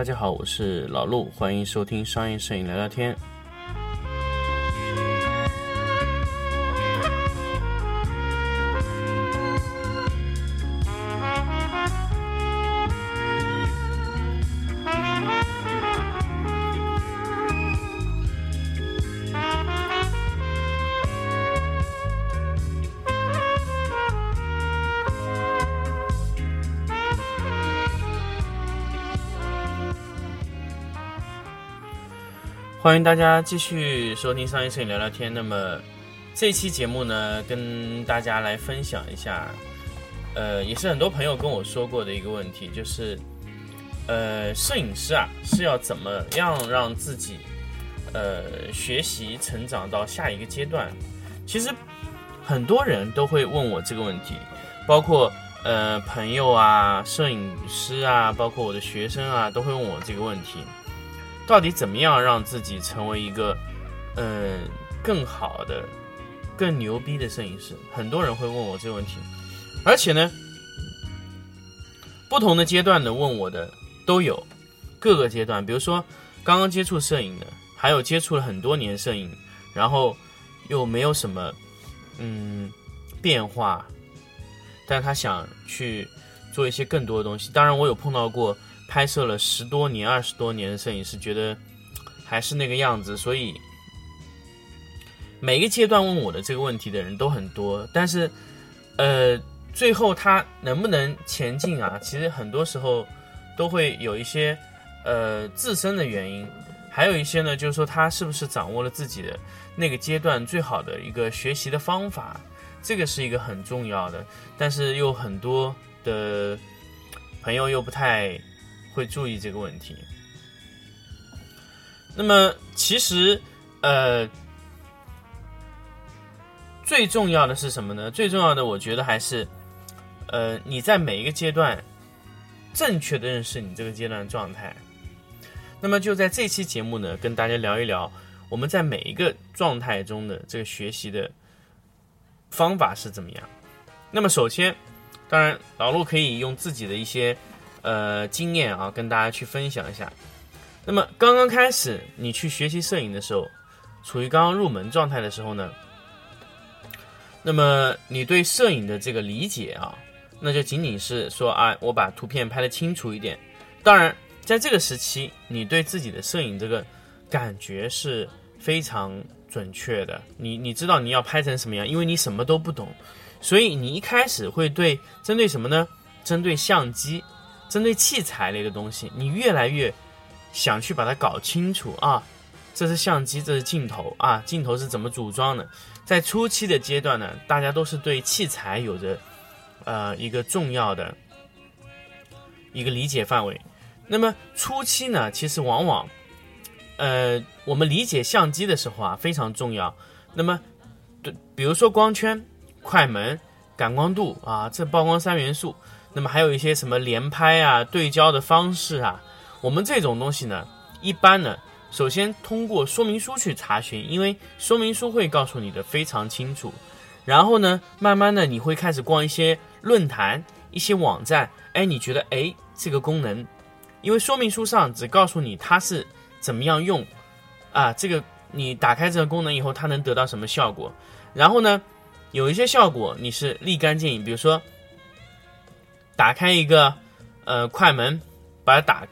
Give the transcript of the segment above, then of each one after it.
大家好，我是老陆，欢迎收听商业摄影聊聊天。欢迎大家继续收听商业摄影聊聊天。那么这期节目呢，跟大家来分享一下，呃，也是很多朋友跟我说过的一个问题，就是呃，摄影师啊是要怎么样让自己呃学习成长到下一个阶段？其实很多人都会问我这个问题，包括呃朋友啊、摄影师啊，包括我的学生啊，都会问我这个问题。到底怎么样让自己成为一个，嗯，更好的、更牛逼的摄影师？很多人会问我这个问题，而且呢，不同的阶段的问我的都有，各个阶段，比如说刚刚接触摄影的，还有接触了很多年摄影，然后又没有什么嗯变化，但他想去做一些更多的东西。当然，我有碰到过。拍摄了十多年、二十多年的摄影师，觉得还是那个样子，所以每个阶段问我的这个问题的人都很多。但是，呃，最后他能不能前进啊？其实很多时候都会有一些呃自身的原因，还有一些呢，就是说他是不是掌握了自己的那个阶段最好的一个学习的方法，这个是一个很重要的。但是又很多的朋友又不太。会注意这个问题。那么，其实，呃，最重要的是什么呢？最重要的，我觉得还是，呃，你在每一个阶段正确的认识你这个阶段的状态。那么，就在这期节目呢，跟大家聊一聊我们在每一个状态中的这个学习的方法是怎么样。那么，首先，当然，老陆可以用自己的一些。呃，经验啊，跟大家去分享一下。那么刚刚开始你去学习摄影的时候，处于刚刚入门状态的时候呢，那么你对摄影的这个理解啊，那就仅仅是说啊，我把图片拍的清楚一点。当然，在这个时期，你对自己的摄影这个感觉是非常准确的。你你知道你要拍成什么样，因为你什么都不懂，所以你一开始会对针对什么呢？针对相机。针对器材类的东西，你越来越想去把它搞清楚啊！这是相机，这是镜头啊！镜头是怎么组装的？在初期的阶段呢，大家都是对器材有着呃一个重要的一个理解范围。那么初期呢，其实往往呃我们理解相机的时候啊非常重要。那么对，比如说光圈、快门、感光度啊，这曝光三元素。那么还有一些什么连拍啊、对焦的方式啊，我们这种东西呢，一般呢，首先通过说明书去查询，因为说明书会告诉你的非常清楚。然后呢，慢慢的你会开始逛一些论坛、一些网站，哎，你觉得哎这个功能，因为说明书上只告诉你它是怎么样用，啊，这个你打开这个功能以后，它能得到什么效果？然后呢，有一些效果你是立竿见影，比如说。打开一个，呃，快门，把它打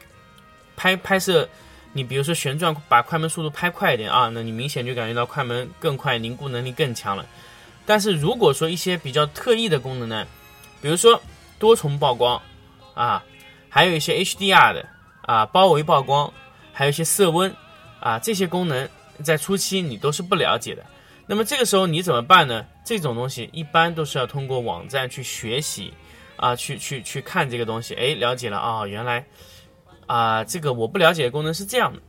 拍拍摄。你比如说旋转，把快门速度拍快一点啊，那你明显就感觉到快门更快，凝固能力更强了。但是如果说一些比较特异的功能呢，比如说多重曝光啊，还有一些 HDR 的啊，包围曝光，还有一些色温啊，这些功能在初期你都是不了解的。那么这个时候你怎么办呢？这种东西一般都是要通过网站去学习。啊，去去去看这个东西，哎，了解了啊，原来啊，这个我不了解的功能是这样的。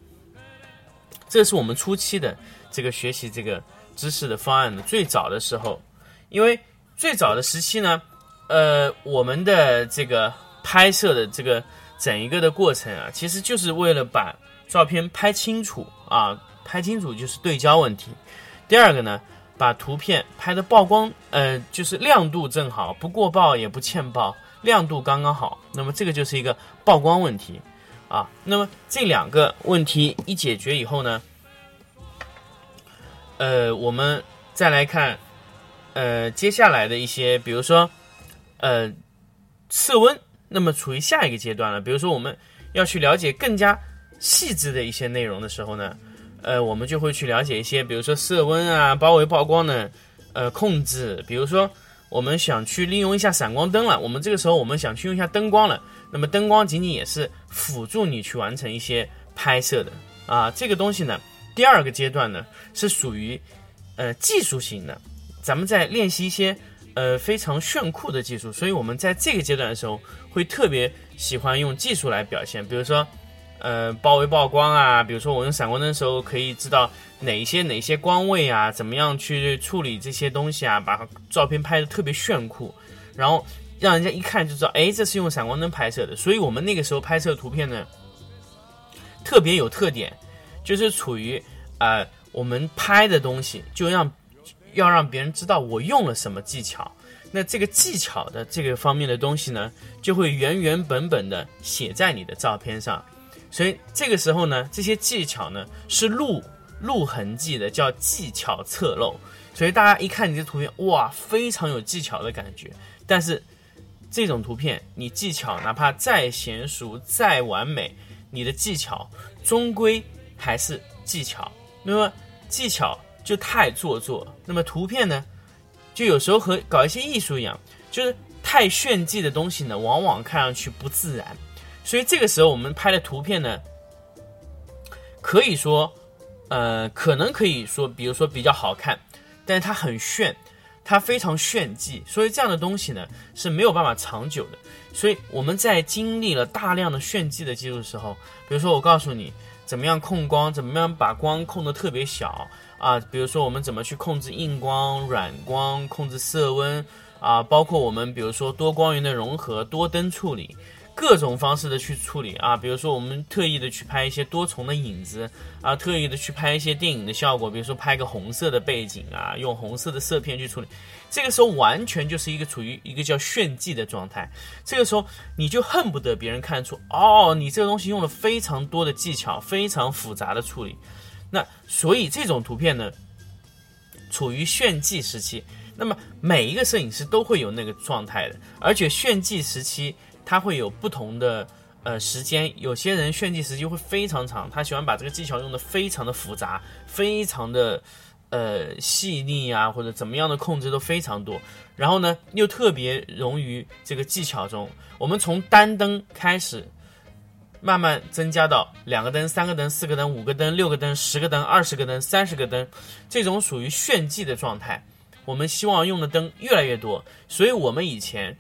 这是我们初期的这个学习这个知识的方案的最早的时候，因为最早的时期呢，呃，我们的这个拍摄的这个整一个的过程啊，其实就是为了把照片拍清楚啊，拍清楚就是对焦问题。第二个呢。把图片拍的曝光，呃，就是亮度正好，不过曝也不欠曝，亮度刚刚好。那么这个就是一个曝光问题。啊。那么这两个问题一解决以后呢，呃，我们再来看，呃，接下来的一些，比如说，呃，色温，那么处于下一个阶段了。比如说，我们要去了解更加细致的一些内容的时候呢，呃，我们就会去了解一些，比如说色温啊、包围曝光的呃控制。比如说，我们想去利用一下闪光灯了，我们这个时候我们想去用一下灯光了，那么灯光仅仅也是辅助你去完成一些拍摄的啊，这个东西呢。第二个阶段呢，是属于，呃，技术型的，咱们在练习一些呃非常炫酷的技术，所以我们在这个阶段的时候，会特别喜欢用技术来表现，比如说，呃，包围曝光啊，比如说我用闪光灯的时候，可以知道哪些哪些光位啊，怎么样去处理这些东西啊，把照片拍的特别炫酷，然后让人家一看就知道，哎，这是用闪光灯拍摄的，所以我们那个时候拍摄图片呢，特别有特点。就是处于，呃，我们拍的东西就让要让别人知道我用了什么技巧，那这个技巧的这个方面的东西呢，就会原原本本的写在你的照片上，所以这个时候呢，这些技巧呢是露露痕迹的，叫技巧侧漏，所以大家一看你这图片，哇，非常有技巧的感觉，但是这种图片你技巧哪怕再娴熟再完美，你的技巧终归。还是技巧，那么技巧就太做作，那么图片呢，就有时候和搞一些艺术一样，就是太炫技的东西呢，往往看上去不自然。所以这个时候我们拍的图片呢，可以说，呃，可能可以说，比如说比较好看，但是它很炫，它非常炫技，所以这样的东西呢是没有办法长久的。所以我们在经历了大量的炫技的技术时候，比如说我告诉你。怎么样控光？怎么样把光控得特别小啊？比如说我们怎么去控制硬光、软光，控制色温啊？包括我们比如说多光源的融合、多灯处理。各种方式的去处理啊，比如说我们特意的去拍一些多重的影子啊，特意的去拍一些电影的效果，比如说拍个红色的背景啊，用红色的色片去处理，这个时候完全就是一个处于一个叫炫技的状态。这个时候你就恨不得别人看出哦，你这个东西用了非常多的技巧，非常复杂的处理。那所以这种图片呢，处于炫技时期。那么每一个摄影师都会有那个状态的，而且炫技时期。他会有不同的呃时间，有些人炫技时间会非常长，他喜欢把这个技巧用的非常的复杂，非常的呃细腻啊，或者怎么样的控制都非常多。然后呢，又特别融于这个技巧中。我们从单灯开始，慢慢增加到两个灯、三个灯、四个灯、五个灯、六个灯、十个灯、二十个灯、三十个灯，这种属于炫技的状态。我们希望用的灯越来越多，所以我们以前。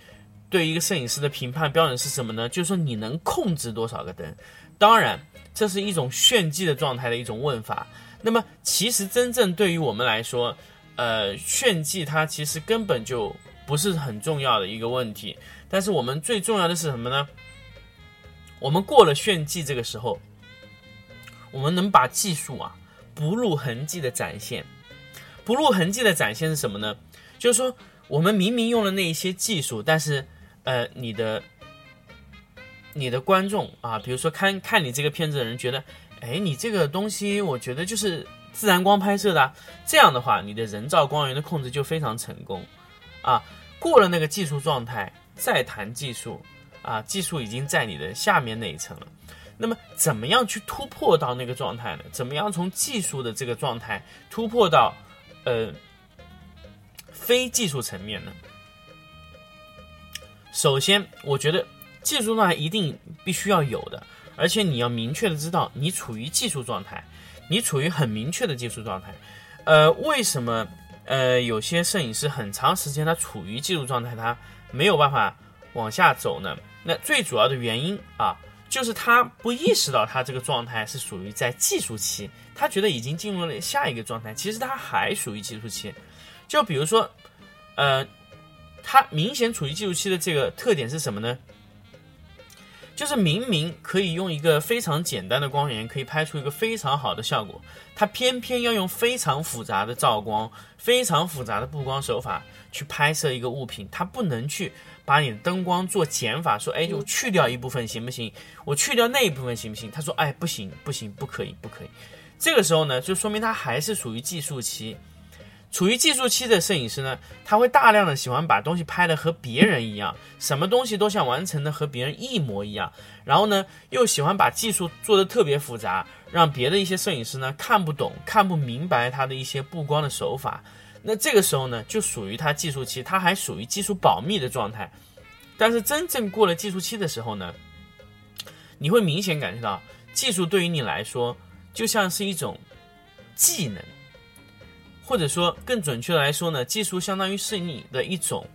对于一个摄影师的评判标准是什么呢？就是说你能控制多少个灯。当然，这是一种炫技的状态的一种问法。那么，其实真正对于我们来说，呃，炫技它其实根本就不是很重要的一个问题。但是我们最重要的是什么呢？我们过了炫技这个时候，我们能把技术啊不露痕迹的展现。不露痕迹的展现是什么呢？就是说，我们明明用了那一些技术，但是呃，你的你的观众啊，比如说看看你这个片子的人觉得，哎，你这个东西我觉得就是自然光拍摄的，这样的话，你的人造光源的控制就非常成功啊。过了那个技术状态，再谈技术啊，技术已经在你的下面那一层了。那么，怎么样去突破到那个状态呢？怎么样从技术的这个状态突破到呃非技术层面呢？首先，我觉得技术状态一定必须要有的，而且你要明确的知道你处于技术状态，你处于很明确的技术状态。呃，为什么呃有些摄影师很长时间他处于技术状态，他没有办法往下走呢？那最主要的原因啊，就是他不意识到他这个状态是属于在技术期，他觉得已经进入了下一个状态，其实他还属于技术期。就比如说，呃。它明显处于技术期的这个特点是什么呢？就是明明可以用一个非常简单的光源，可以拍出一个非常好的效果，它偏偏要用非常复杂的照光、非常复杂的布光手法去拍摄一个物品。它不能去把你的灯光做减法，说，哎，就去掉一部分行不行？我去掉那一部分行不行？他说，哎，不行，不行，不可以，不可以。这个时候呢，就说明它还是属于计数期。处于技术期的摄影师呢，他会大量的喜欢把东西拍的和别人一样，什么东西都想完成的和别人一模一样，然后呢，又喜欢把技术做的特别复杂，让别的一些摄影师呢看不懂、看不明白他的一些布光的手法。那这个时候呢，就属于他技术期，他还属于技术保密的状态。但是真正过了技术期的时候呢，你会明显感觉到，技术对于你来说就像是一种技能。或者说更准确的来说呢，技术相当于是你的一种，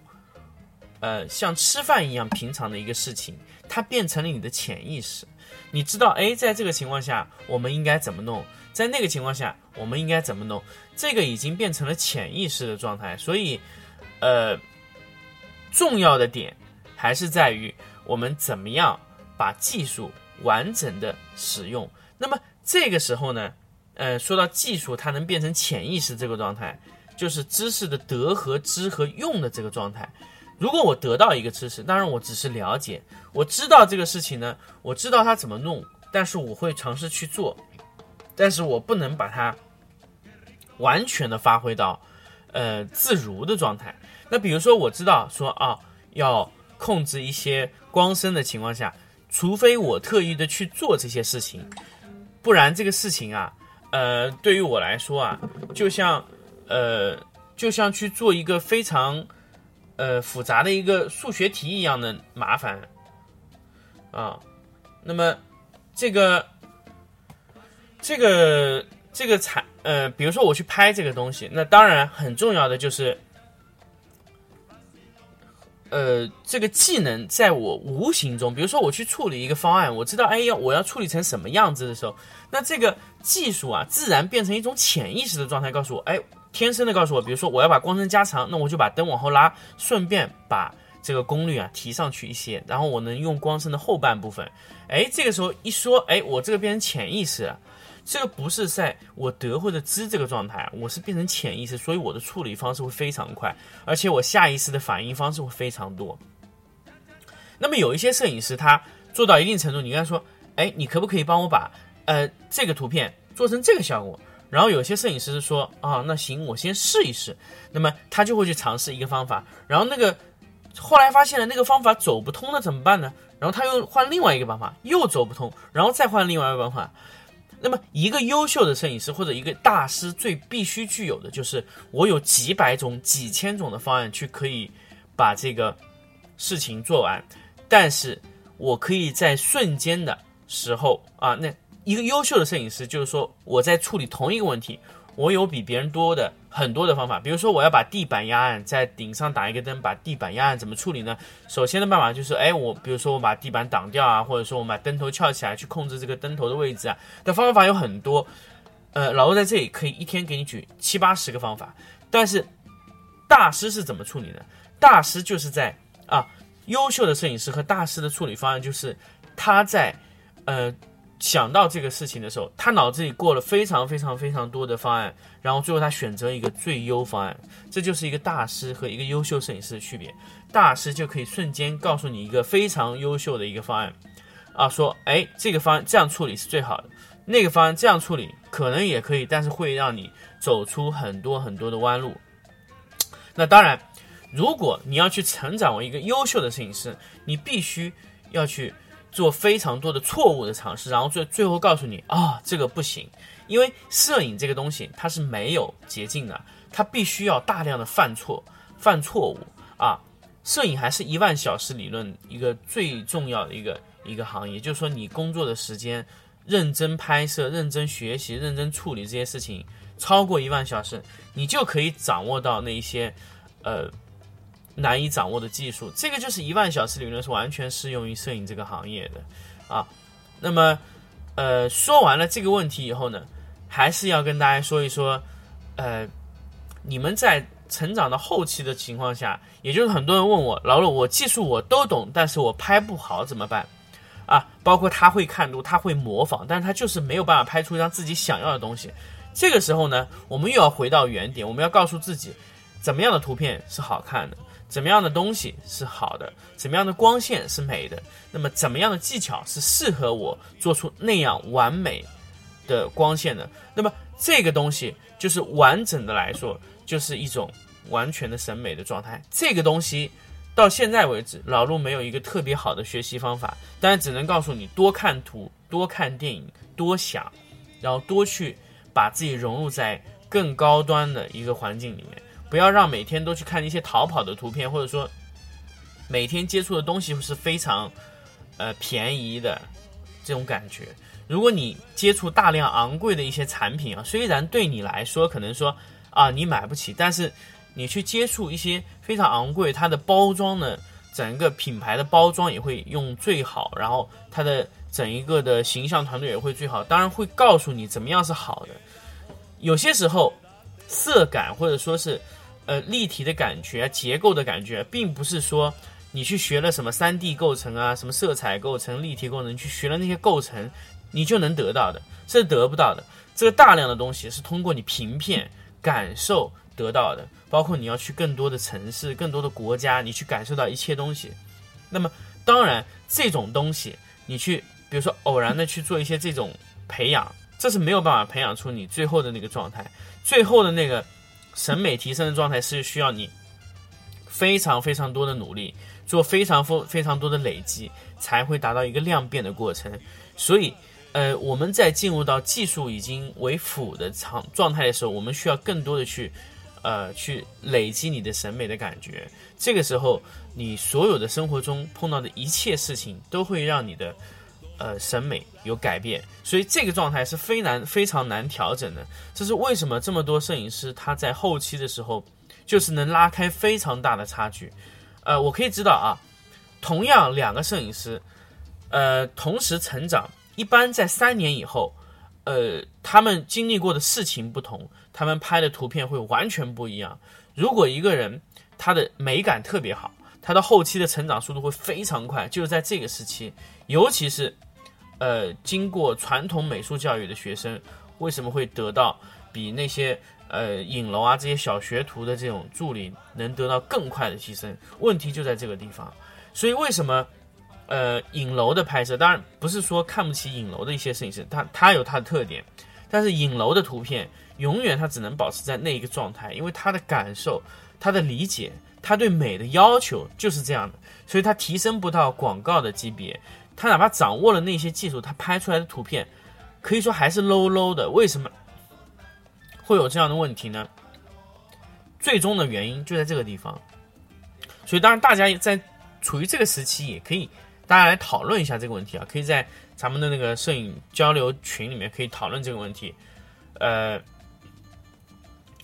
呃，像吃饭一样平常的一个事情，它变成了你的潜意识。你知道，哎，在这个情况下我们应该怎么弄，在那个情况下我们应该怎么弄，这个已经变成了潜意识的状态。所以，呃，重要的点还是在于我们怎么样把技术完整的使用。那么这个时候呢？呃，说到技术，它能变成潜意识这个状态，就是知识的得和知和用的这个状态。如果我得到一个知识，当然我只是了解，我知道这个事情呢，我知道它怎么弄，但是我会尝试去做，但是我不能把它完全的发挥到呃自如的状态。那比如说，我知道说啊，要控制一些光深的情况下，除非我特意的去做这些事情，不然这个事情啊。呃，对于我来说啊，就像，呃，就像去做一个非常，呃，复杂的一个数学题一样的麻烦，啊，那么，这个，这个，这个产，呃，比如说我去拍这个东西，那当然很重要的就是。呃，这个技能在我无形中，比如说我去处理一个方案，我知道，哎呀，我要处理成什么样子的时候，那这个技术啊，自然变成一种潜意识的状态，告诉我，哎，天生的告诉我，比如说我要把光深加长，那我就把灯往后拉，顺便把这个功率啊提上去一些，然后我能用光深的后半部分，哎，这个时候一说，哎，我这个变成潜意识。了。这个不是在我得或者知这个状态，我是变成潜意识，所以我的处理方式会非常快，而且我下意识的反应方式会非常多。那么有一些摄影师，他做到一定程度，你跟他说：“哎，你可不可以帮我把呃这个图片做成这个效果？”然后有些摄影师说：“啊，那行，我先试一试。”那么他就会去尝试一个方法，然后那个后来发现了那个方法走不通，了怎么办呢？然后他又换另外一个办法，又走不通，然后再换另外一个办法。那么，一个优秀的摄影师或者一个大师最必须具有的就是，我有几百种、几千种的方案去可以把这个事情做完，但是我可以在瞬间的时候啊，那一个优秀的摄影师就是说，我在处理同一个问题。我有比别人多的很多的方法，比如说我要把地板压暗，在顶上打一个灯，把地板压暗怎么处理呢？首先的办法就是，哎，我比如说我把地板挡掉啊，或者说我把灯头翘起来去控制这个灯头的位置啊，的方法有很多。呃，老陆在这里可以一天给你举七八十个方法，但是大师是怎么处理的？大师就是在啊，优秀的摄影师和大师的处理方案就是他在呃。想到这个事情的时候，他脑子里过了非常非常非常多的方案，然后最后他选择一个最优方案。这就是一个大师和一个优秀摄影师的区别。大师就可以瞬间告诉你一个非常优秀的一个方案，啊，说，哎，这个方案这样处理是最好的，那个方案这样处理可能也可以，但是会让你走出很多很多的弯路。那当然，如果你要去成长为一个优秀的摄影师，你必须要去。做非常多的错误的尝试，然后最最后告诉你啊，这个不行，因为摄影这个东西它是没有捷径的，它必须要大量的犯错、犯错误啊。摄影还是一万小时理论一个最重要的一个一个行业，就是说你工作的时间、认真拍摄、认真学习、认真处理这些事情超过一万小时，你就可以掌握到那一些呃。难以掌握的技术，这个就是一万小时理论是完全适用于摄影这个行业的啊。那么，呃，说完了这个问题以后呢，还是要跟大家说一说，呃，你们在成长到后期的情况下，也就是很多人问我，老陆，我技术我都懂，但是我拍不好怎么办？啊，包括他会看图，他会模仿，但是他就是没有办法拍出一张自己想要的东西。这个时候呢，我们又要回到原点，我们要告诉自己，怎么样的图片是好看的，怎么样的东西是好的，怎么样的光线是美的，那么怎么样的技巧是适合我做出那样完美的光线的？那么这个东西就是完整的来说，就是一种完全的审美的状态。这个东西到现在为止，老陆没有一个特别好的学习方法，但是只能告诉你多看图、多看电影、多想，然后多去。把自己融入在更高端的一个环境里面，不要让每天都去看一些逃跑的图片，或者说每天接触的东西是非常呃便宜的这种感觉。如果你接触大量昂贵的一些产品啊，虽然对你来说可能说啊你买不起，但是你去接触一些非常昂贵，它的包装呢，整个品牌的包装也会用最好，然后它的。整一个的形象团队也会最好，当然会告诉你怎么样是好的。有些时候，色感或者说是呃立体的感觉、结构的感觉，并不是说你去学了什么三 D 构成啊、什么色彩构成、立体构成，去学了那些构成，你就能得到的，是得不到的。这个大量的东西是通过你平片感受得到的，包括你要去更多的城市、更多的国家，你去感受到一切东西。那么，当然这种东西你去。比如说，偶然的去做一些这种培养，这是没有办法培养出你最后的那个状态。最后的那个审美提升的状态是需要你非常非常多的努力，做非常非非常多的累积，才会达到一个量变的过程。所以，呃，我们在进入到技术已经为辅的状状态的时候，我们需要更多的去，呃，去累积你的审美的感觉。这个时候，你所有的生活中碰到的一切事情，都会让你的。呃，审美有改变，所以这个状态是非难非常难调整的。这是为什么这么多摄影师他在后期的时候，就是能拉开非常大的差距。呃，我可以知道啊，同样两个摄影师，呃，同时成长，一般在三年以后，呃，他们经历过的事情不同，他们拍的图片会完全不一样。如果一个人他的美感特别好，他的后期的成长速度会非常快，就是在这个时期，尤其是。呃，经过传统美术教育的学生，为什么会得到比那些呃影楼啊这些小学徒的这种助理能得到更快的提升？问题就在这个地方。所以为什么呃影楼的拍摄，当然不是说看不起影楼的一些摄影师，他他有他的特点，但是影楼的图片永远他只能保持在那一个状态，因为他的感受、他的理解、他对美的要求就是这样的，所以他提升不到广告的级别。他哪怕掌握了那些技术，他拍出来的图片可以说还是 low low 的。为什么会有这样的问题呢？最终的原因就在这个地方。所以，当然大家在处于这个时期，也可以大家来讨论一下这个问题啊。可以在咱们的那个摄影交流群里面可以讨论这个问题，呃，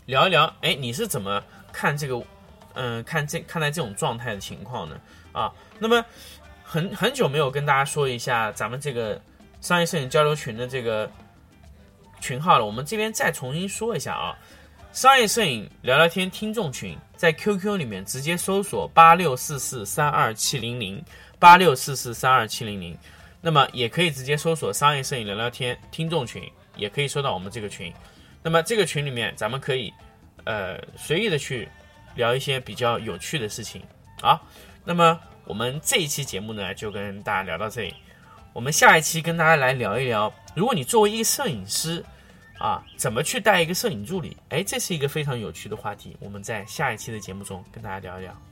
聊一聊。哎，你是怎么看这个？嗯，看这看待这种状态的情况呢？啊，那么。很很久没有跟大家说一下咱们这个商业摄影交流群的这个群号了，我们这边再重新说一下啊，商业摄影聊聊天听众群在 QQ 里面直接搜索八六四四三二七零零八六四四三二七零零，那么也可以直接搜索商业摄影聊聊天听众群，也可以收到我们这个群，那么这个群里面咱们可以呃随意的去聊一些比较有趣的事情。啊，那么。我们这一期节目呢，就跟大家聊到这里。我们下一期跟大家来聊一聊，如果你作为一个摄影师，啊，怎么去带一个摄影助理？哎，这是一个非常有趣的话题。我们在下一期的节目中跟大家聊一聊。